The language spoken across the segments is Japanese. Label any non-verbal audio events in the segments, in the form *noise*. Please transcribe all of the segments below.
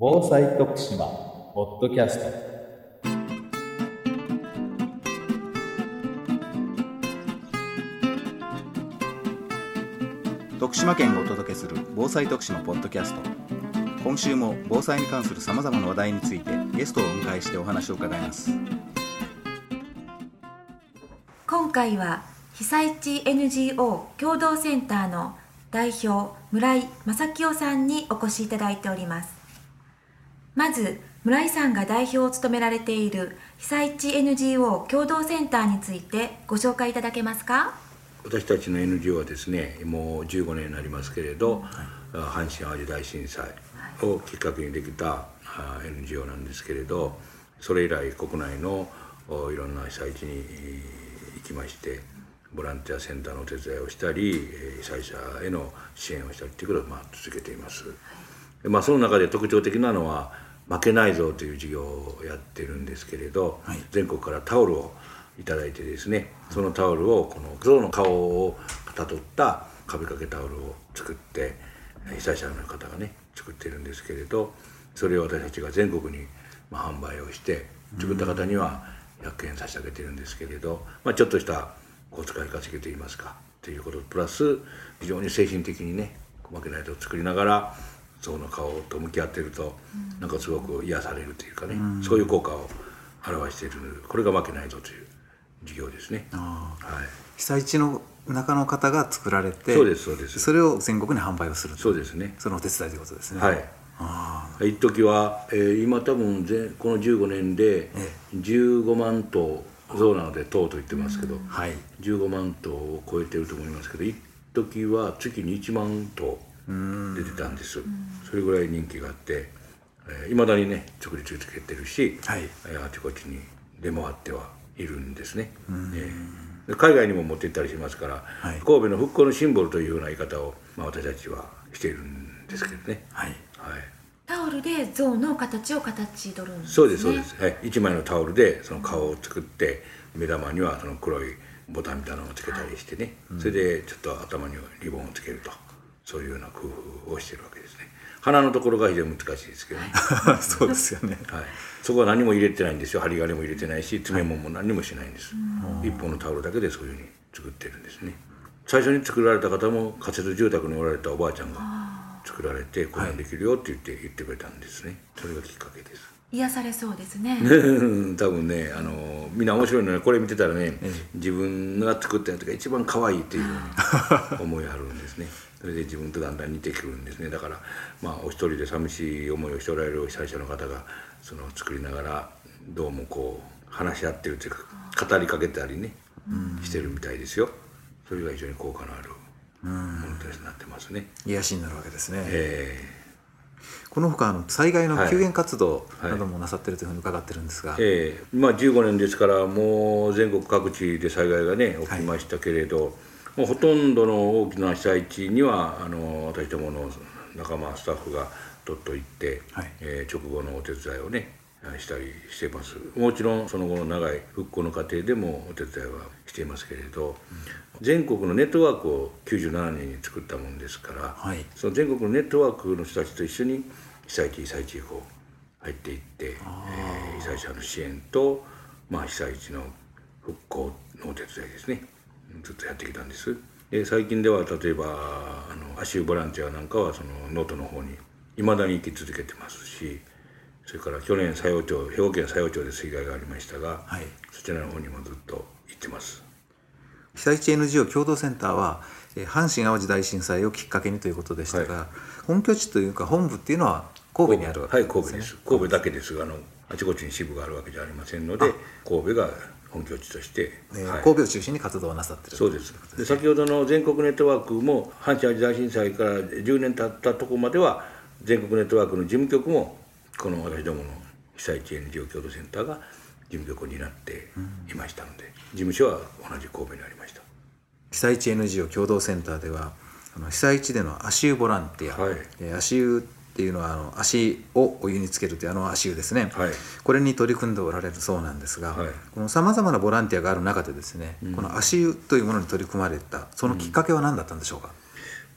防災徳島ポッドキャスト。徳島県がお届けする防災徳島ポッドキャスト。今週も防災に関するさまざまな話題についてゲストをお迎えしてお話を伺います。今回は被災地 NGO 共同センターの代表村井正清さんにお越しいただいておりますまず村井さんが代表を務められている被災地 NGO 共同センターについてご紹介いただけますか？私たちの NGO はですねもう15年になりますけれど、阪神・淡路大震災をきっかけにできたあ NGO なんですけれどそれ以来国内のおいろんな被災地に行きましてボランティアセンターのお手伝いをしたりえー被災者への支援をしたりということをまあ続けています。でまあ、その中で特徴的なのは「負けないぞ」という事業をやってるんですけれど、はい。全国からタオルをいただいてですねそのタオルをこの象の顔をかたどった壁掛けタオルを作ってえー被災者の方がね作ってるんですけれどそれを私たちが全国にまあ販売をして作った方には100円差し上げてるんですけれど、まあ、ちょっとしたお使い稼ぎといいますかということプラス非常に精神的にね負けないと作りながら象の顔と向き合ってると、なんかすごく癒されるというかね、そういう効果を表しているこれが負けないぞという事業ですね。はい。被災地の中の方が作られてそうですそうです。それを全国に販売をするそうですね。そのお手伝いということですね。はい。あ一時は、えー今多分ぜこの15年でえ15万頭象なので頭と言ってますけど、あはい。15万頭を超えてると思いますけど一時は月に1万頭出てたんです。それぐらい人気があっていま、未だにね作り続けてるし、はい。えーあちこちに出回ってはいるんですね、えーで海外にも持って行ったりしますから、はい。神戸の復興のシンボルというような言い方を、まあ、私たちはしているんですけどね、はい。はい、タオルで象の形を形取るんですね。そうですそうです、はい、1枚のタオルでその顔を作って目玉にはその黒いボタンみたいなのをつけたりしてね、それでちょっと頭にリボンをつけるとそういうような工夫をしてるわけですね。鼻のところが非常に難しいですけどね、*laughs* そうですよね。はい、そこは何も入れてないんですよ。針金も入れてないし爪もも何にもしないんです、一本のタオルだけでそういうふうに作ってるんですね。最初に作られた方も仮設住宅におられたおばあちゃんが作られてこんなんできるよって言って言ってくれたんですね。それがきっかけです。癒されそうですね。*laughs* 多分ねあのみんな面白いのね。これ見てたらね、自分が作ったやつが一番可愛いっていうふうに思いはるんですねそれで自分とだんだん似てくるんですね。だからまあお一人で寂しい思いをしておられる被災者の方がその作りながらどうもこう話し合ってるというか語りかけたりね、してるみたいですよ。それが非常に効果のあるものとしてなってますね、癒しになるわけですね、えこのほか災害の救援活動はい。などもなさってるというふうに伺ってるんですが、ええ。まあ、15年ですからもう全国各地で災害がね起きましたけれど、もうほとんどの大きな被災地にはあの私どもの仲間スタッフがとっと行って、はい。えー直後のお手伝いをねしたりしてます。もちろんその後の長い復興の過程でもお手伝いはしていますけれど、全国のネットワークを97年に作ったもんですから、はい。その全国のネットワークの人たちと一緒に被災地被災地へこう入っていって、えー被災者の支援と、まあ、被災地の復興のお手伝いですねずっとやってきたんです。で最近では例えばあの足湯ボランティアなんかはその能登の方にいまだに行き続けてますしそれから去年佐用町兵庫県佐用町で水害がありましたが、はい。そちらの方にもずっと行ってます。被災地 NGO 共同センターはえー阪神・淡路大震災をきっかけにということでしたが、は本拠地というか本部っていうのは神戸にあるわはいけですね。神戸です。神戸だけですがあのあちこちに支部があるわけじゃありませんので神戸が本拠地として、えーはい。神戸を中心に活動をなさってるそうです。で先ほどの全国ネットワークも阪神・淡路大震災から10年経ったところまでは全国ネットワークの事務局もこの私どもの被災地 NGO 共同センターが事務局になっていましたので、事務所は同じ神戸にありました。被災地 NGO 共同センターではあの被災地での足湯ボランティア、はい。えー足湯っていうのはあの足をお湯につけるというあの足湯ですね、はい。これに取り組んでおられるそうなんですが、はい。このさまざまなボランティアがある中でですね、この足湯というものに取り組まれたそのきっかけは何だったんでしょうか、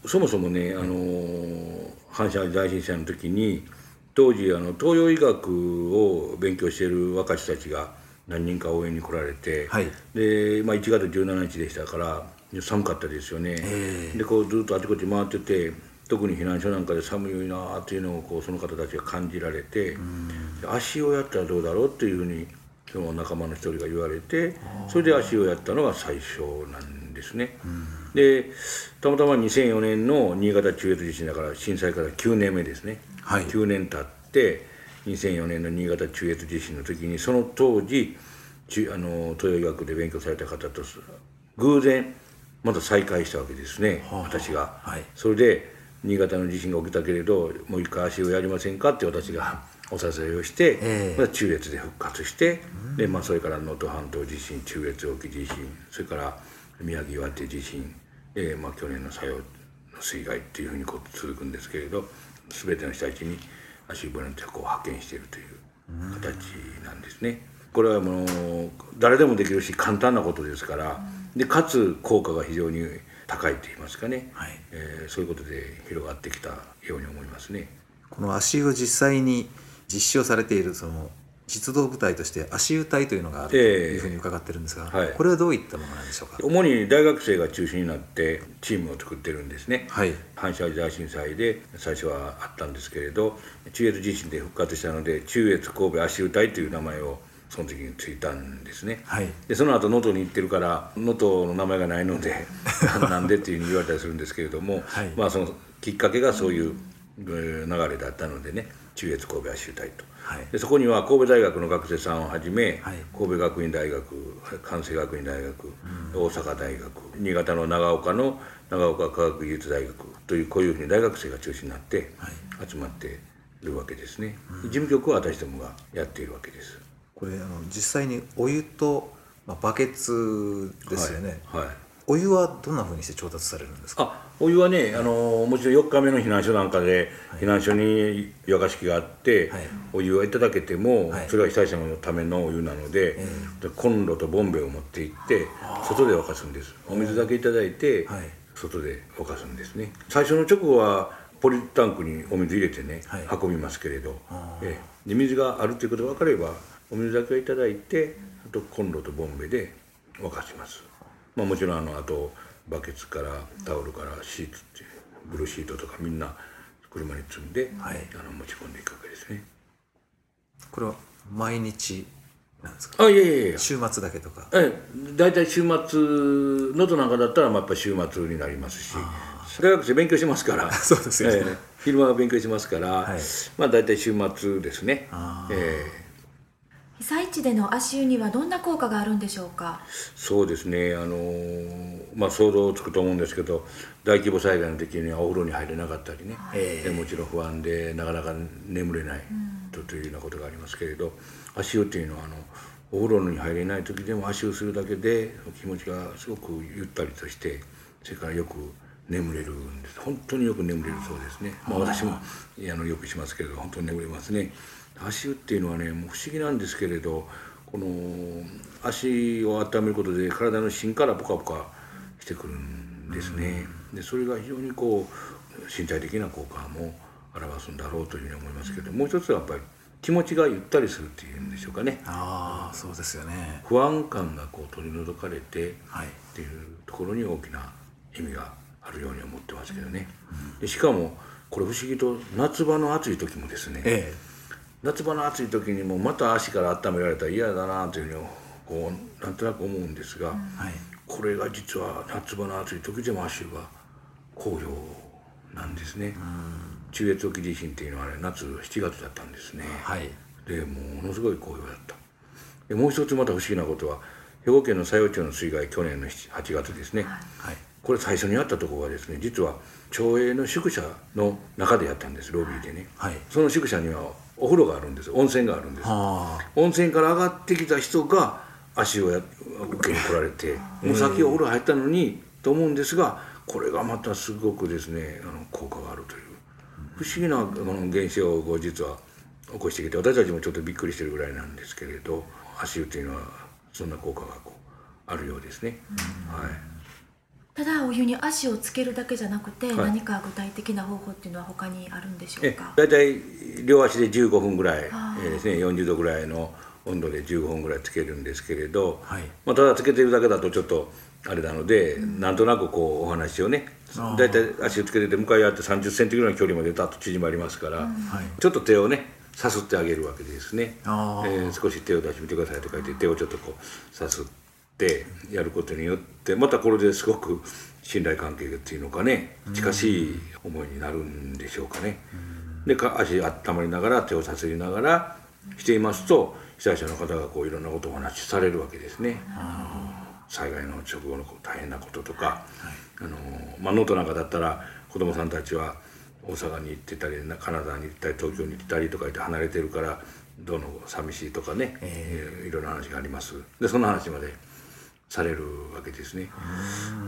そもそもね、あのー阪神・淡路大震災の時に当時あの東洋医学を勉強している若い人たちが何人か応援に来られて、はい。で、まあ、1月17日でしたから寒かったですよね、ええ。でこうずっとあちこち回ってて特に避難所なんかで寒いなっていうのをこうその方たちが感じられて、足をやったらどうだろうっていうふうにその仲間の一人が言われてそれで足をやったのが最初なんですね。でたまたま2004年の新潟中越地震だから震災から9年目ですね、はい。9年経って2004年の新潟中越地震の時にその当時中あの東洋医学で勉強された方と偶然また再会したわけですね、はあ。私が、はい。それで新潟の地震が起きたけれどもう一回足をやりませんかって私が *laughs* お誘いをして、ええまた中越で復活して、でまあ、それから能登半島地震中越沖地震それから宮城岩手地震、えまあ、去年の佐用の水害っていうふうにこう続くんですけれど全ての被災地に足ボランティアを派遣しているという形なんですね。これはもう誰でもできるし簡単なことですからでかつ効果が非常に高いと言いますかね、はい。えーそういうことで広がってきたように思いますね。この足湯を実際に実施をされているその実動部隊として足湯隊というのがあるとええいうふうに伺ってるんですが、はいこれはどういったものなんでしょうか？主に大学生が中心になってチームを作ってるんですね、はい。阪神・淡路大震災で最初はあったんですけれど中越地震で復活したので中越神戸足湯隊という名前をその時についたんですね、はい。でその後能登に行ってるから能登の名前がないので *laughs* なんでっていうふうに言われたりするんですけれども、はい。まあそのきっかけがそういうえー流れだったのでね中越神戸足湯隊と。はい。でそこには神戸大学の学生さんをはじめ、はい。神戸学院大学関西学院大学、大阪大学新潟の長岡の長岡科学技術大学というこういうふうに大学生が中心になって集まっているわけですね、事務局は私どもがやっているわけですこれあの実際にお湯と、まあ、バケツですよね、はい、はい。お湯はどんなふうにして調達されるんですか？あお湯はねあのもちろん4日目の避難所なんかで、避難所に湯沸かし器があって、はい。お湯をいただけても、はい。それは被災者のためのお湯なので,、でコンロとボンベを持って行って外で沸かすんです。お水だけいただいて、はい。外で沸かすんですね。最初の直後はポリタンクにお水入れてね、はい。運びますけれど、ええ。で水があるということが分かればお水だけをいただいてあとコンロとボンベで沸かします、まあ、もちろんあのあとバケツからタオルからシーツっていうブルーシートとかみんな車に積んで、はい。あの持ち込んでいくわけですね。これは毎日なんですか？あいやいやいや週末だけとか？ええ。大体週末能登なんかだったらまあやっぱ週末になりますし大学生勉強しますから。*laughs* そうですよね。ええ。昼間は勉強しますから、はい。まあ大体週末ですね。あええ被災地での足湯にはどんな効果があるんでしょうか？そうですね。あのーまあ想像つくと思うんですけど大規模災害の時にはお風呂に入れなかったりね、ええでもちろん不安でなかなか眠れないとというようなことがありますけれど足湯っていうのはあのお風呂に入れない時でも足湯するだけで気持ちがすごくゆったりとしてそれからよく眠れるんです。本当によく眠れるそうですね、まあ、私もあのよくしますけれど本当に眠れますね足湯っていうのはねもう不思議なんですけれどこの足を温めることで体の芯からポカポカしてくるんですね、でそれが非常にこう身体的な効果も表すんだろうというふうに思いますけどもう一つはやっぱり気持ちがゆったりするっていうんでしょうかね。ああそうですよね。不安感がこう取り除かれてはい。っていうところに大きな意味があるように思ってますけどね、でしかもこれ不思議と夏場の暑い時もですね、え夏場の暑い時にもまた足から温められたら嫌だなというふうにこうなんとなく思うんですが、えはい。これが実は夏場の暑い時でも足が紅葉なんですね、中越沖地震っていうのはあれ夏7月だったんですね、はい。でものすごい紅葉だった。でもう一つまた不思議なことは兵庫県の佐用町の水害去年の7 8月ですね、はい。これ最初にやったところはですね実は町営の宿舎の中でやったんですロビーでね、はい。その宿舎にはお風呂があるんです温泉があるんです。あ。温泉から上がってきた人が足をや受けに来られてもう先お風呂入ったのにと思うんですがこれがまたすごくですねあの効果があるという。不思議なこの現象を実は起こしてきて私たちもちょっとびっくりしてるぐらいなんですけれど足湯というのはそんな効果がこうあるようですね。はいただお湯に足をつけるだけじゃなくて、はい。何か具体的な方法っていうのは他にあるんでしょうえか大体両足で15分ぐらい、えですね、40度ぐらいの温度で15分ぐらいつけるんですけれど、はい。まあ、ただつけてるだけだとちょっとあれなので、なんとなくこうお話をね大体足をつけてて向かい合って3 0センチぐらいの距離までだと縮まりますから、はい。ちょっと手をねさすってあげるわけですね、えー少し手を出してみてくださいとか言って手をちょっとこうさすってやることによってまたこれですごく信頼関係っていうのかね近しい思いになるんでしょうかね。でか足温まりながら手をさすりながらしていますと被災者の方がこういろんなことをお話しされるわけですね。災害の直後のこう大変なこととか、あのまあ、能登なんかだったら子どもさんたちは大阪に行ってたりなカナダに行ったり東京に行ったりとか言って離れてるからどうの寂しいとかね、えー。いろんな話があります。でその話までされるわけですね。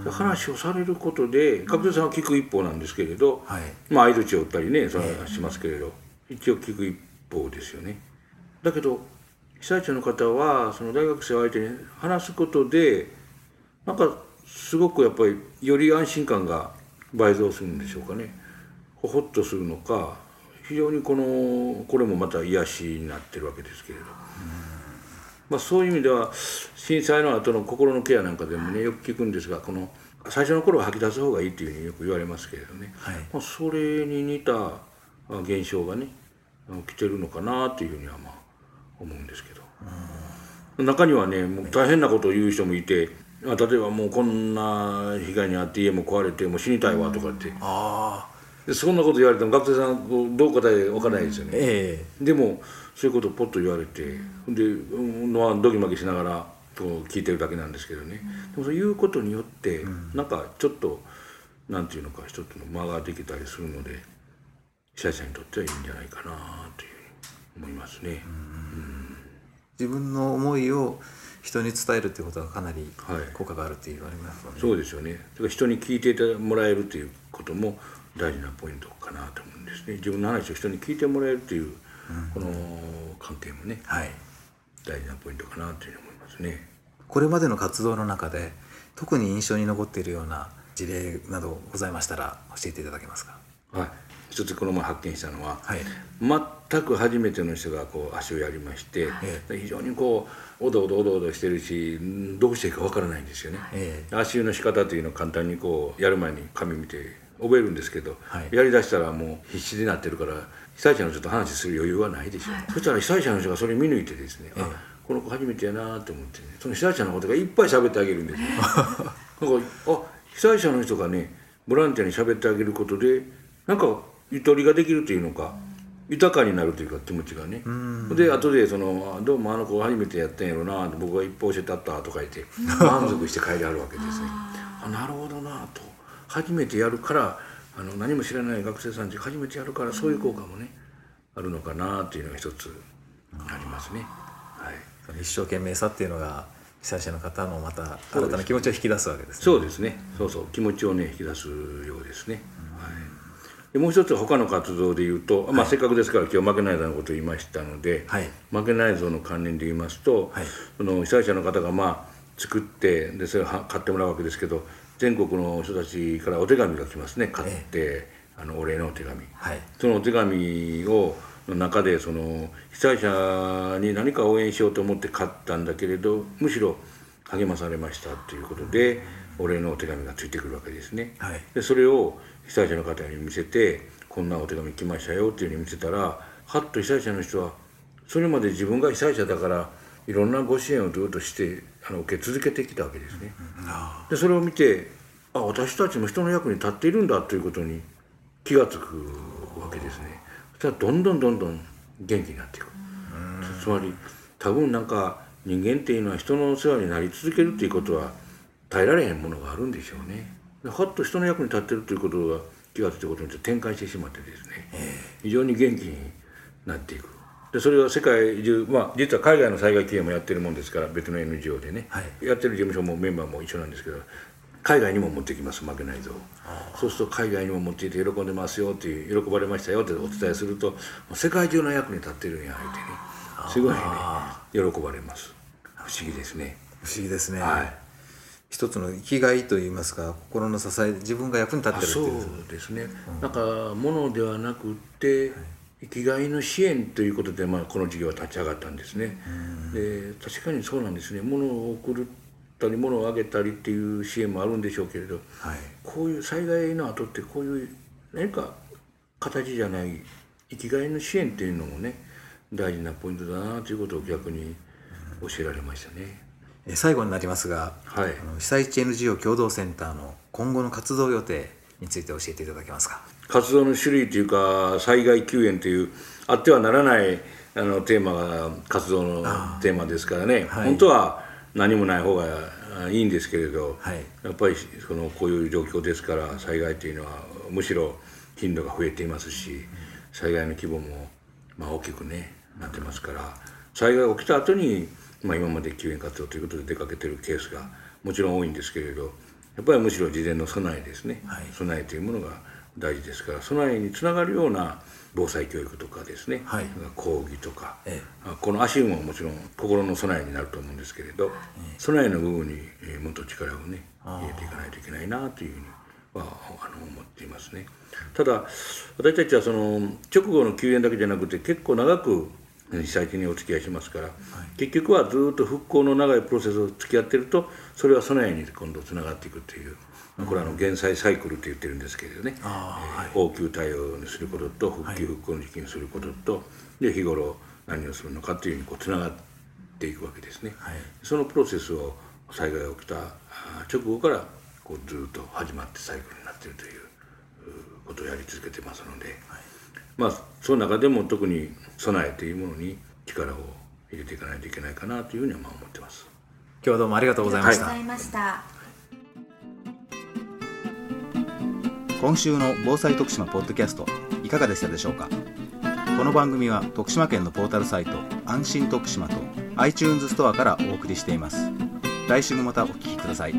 で話をされることで角田さんは聞く一方なんですけれど、はいまあ相槌を打ったりねそれはしますけれど、一応聞く一方ですよね。だけど被災者の方はその大学生を相手に話すことでなんかすごくやっぱりより安心感が倍増するんでしょうかね。ほほっとするのか非常にこのこれもまた癒しになってるわけですけれど。まあ、そういう意味では震災の後の心のケアなんかでもねよく聞くんですがこの最初の頃は吐き出す方がいいっていうふうによく言われますけれどね、はい。まあ、それに似たあ現象がね来てるのかなっていうふうにはまあ思うんですけど。中にはねもう大変なことを言う人もいてあ例えばもうこんな被害に遭って家も壊れてもう死にたいわとかって。あでそんなこと言われても学生さんどう答え分からないですよね。え。でもそういうことをポッと言われてで、うんまあ、ドキマキしながらこう聞いてるだけなんですけどね、でもそういうことによって、なんかちょっとなんていうのか一つの間ができたりするので被災者にとってはいいんじゃないかなというふうに思いますね。自分の思いを人に伝えるっていうことがかなりはい。効果があるって言われますよね、そうですよね。だから人に聞いてもらえるということも大事なポイントかなと思うんですね。自分の話を人に聞いてもらえるという、この関係もねはい。大事なポイントかなというふうに思いますね。これまでの活動の中で特に印象に残っているような事例などございましたら教えていただけますか？はい、一つこの前発見したのは、はい。全く初めての人がこう足をやりまして、非常にこうおどおどおどおどしてるしんどうしていいかわからないんですよね、え足湯の仕方というのを簡単にこうやる前に紙見て覚えるんですけど、はい。やりだしたらもう必死になってるから被災者の人と話する余裕はないでしょ、そしたら被災者の人がそれ見抜いてですね、あこの子初めてやなと思ってねその被災者のことがいっぱい喋ってあげるんです。よ *laughs* なんかあ被災者の人がねボランティアに喋ってあげることでなんかゆとりができるというのか豊かになるというか気持ちがね。で後でそのあ「どうもあの子初めてやったんやろな」って僕が一歩教えてあったとか言って *laughs* 満足して帰りはるわけですね。あなるほどなと初めてやるからあの何も知らない学生さんたちが初めてやるからそういう効果もねあるのかなというのが一つありますね。はい一生懸命さっていうのが被災者の方のまた新たな気持ちを引き出すわけですねそうですね。そうそう気持ちをね引き出すようですね。はい。でもう一つ他の活動で言うと、まあせっかくですから今日負けないぞのことを言いましたので、はい負けないぞの関連で言いますと、はいその被災者の方がまあ作ってでそれをは買ってもらうわけですけど、全国の人たちからお手紙が来ますね。買って、あのお礼のお手紙。はいそのお手紙をの中でその被災者に何か応援しようと思って買ったんだけれどむしろ励まされましたということでお礼のお手紙がついてくるわけですね。はいでそれを被災者の方に見せてこんなお手紙来ましたよっていうふうに見せたらはっと被災者の人はそれまで自分が被災者だからいろんなご支援をずっとしてあの受け続けてきたわけですね。でそれを見てあ私たちも人の役に立っているんだということに気が付くわけですね。そしたらどんどんどんどん元気になっていく。つまり多分なんか人間っていうのは人の世話になり続けるっていうことは耐えられへんものがあるんでしょうね。ではっと人の役に立ってるということが気が付いたことによって展開してしまってですね、非常に元気になっていく。でそれは世界中、まあ、実は海外の災害救援もやってるもんですから別の NGO でね、はい。やってる事務所もメンバーも一緒なんですけど海外にも持ってきます負けないぞ。そうすると海外にも持っていて喜んでますよっていう喜ばれましたよってお伝えするともう世界中の役に立ってるんや相手ね。すごいね喜ばれます。不思議ですね。不思議ですね、はい。一つの生きがいといいますか心の支え自分が役に立ってるってそいう。うですね、なんか物ではなくって、生きがいの支援ということで、まあ、この事業は立ち上がったんですね、で確かにそうなんですね。物を送ったり物をあげたりっていう支援もあるんでしょうけれど、はい。こういう災害の後ってこういう何か形じゃない生きがいの支援っていうのもね大事なポイントだなということを逆に教えられましたね。え最後になりますが、はい。あの被災地 NGO 共同センターの今後の活動予定について教えていただけますか？活動の種類というか災害救援というあってはならないあのテーマが活動のテーマですからね、はい。本当は何もない方があいいんですけれど、はい。やっぱりそのこういう状況ですから災害というのはむしろ頻度が増えていますし災害の規模もまあ大きくねなってますから災害が起きた後にまあ今まで救援活動ということで出かけてるケースがもちろん多いんですけれどやっぱりむしろ事前の備えですね、はい。備えというものが大事ですから備えにつながるような防災教育とかですね、はい。講義とか、えあこの足ももちろん心の備えになると思うんですけれど、備えの部分に、えーもっと力をね入れていかないといけないなというふうにはあの思っていますね。ただ私たちはその直後の救援だけじゃなくて結構長く被災地にお付き合いしますから、結局はずっと復興の長いプロセスを付き合ってるとそれは備えに今度つながっていくという、これはあの減災サイクルって言ってるんですけれどね、あえー応急対応にすることと復旧復興の時期にすることと、で日頃何をするのかというふうにこうつながっていくわけですね、はい。そのプロセスを災害が起きた直後からこうずっと始まってサイクルになっているといううことをやり続けてますので、まあその中でも特に備えというものに力を入れていかないといけないかなというふうにはまあ思ってます。今日はどうもありがとうございました、ありがとうござい今週の防災徳島ポッドキャストいかがでしたでしょうか？この番組は徳島県のポータルサイト安心徳島と iTunes ストアからお送りしています。来週もまたお聴きください。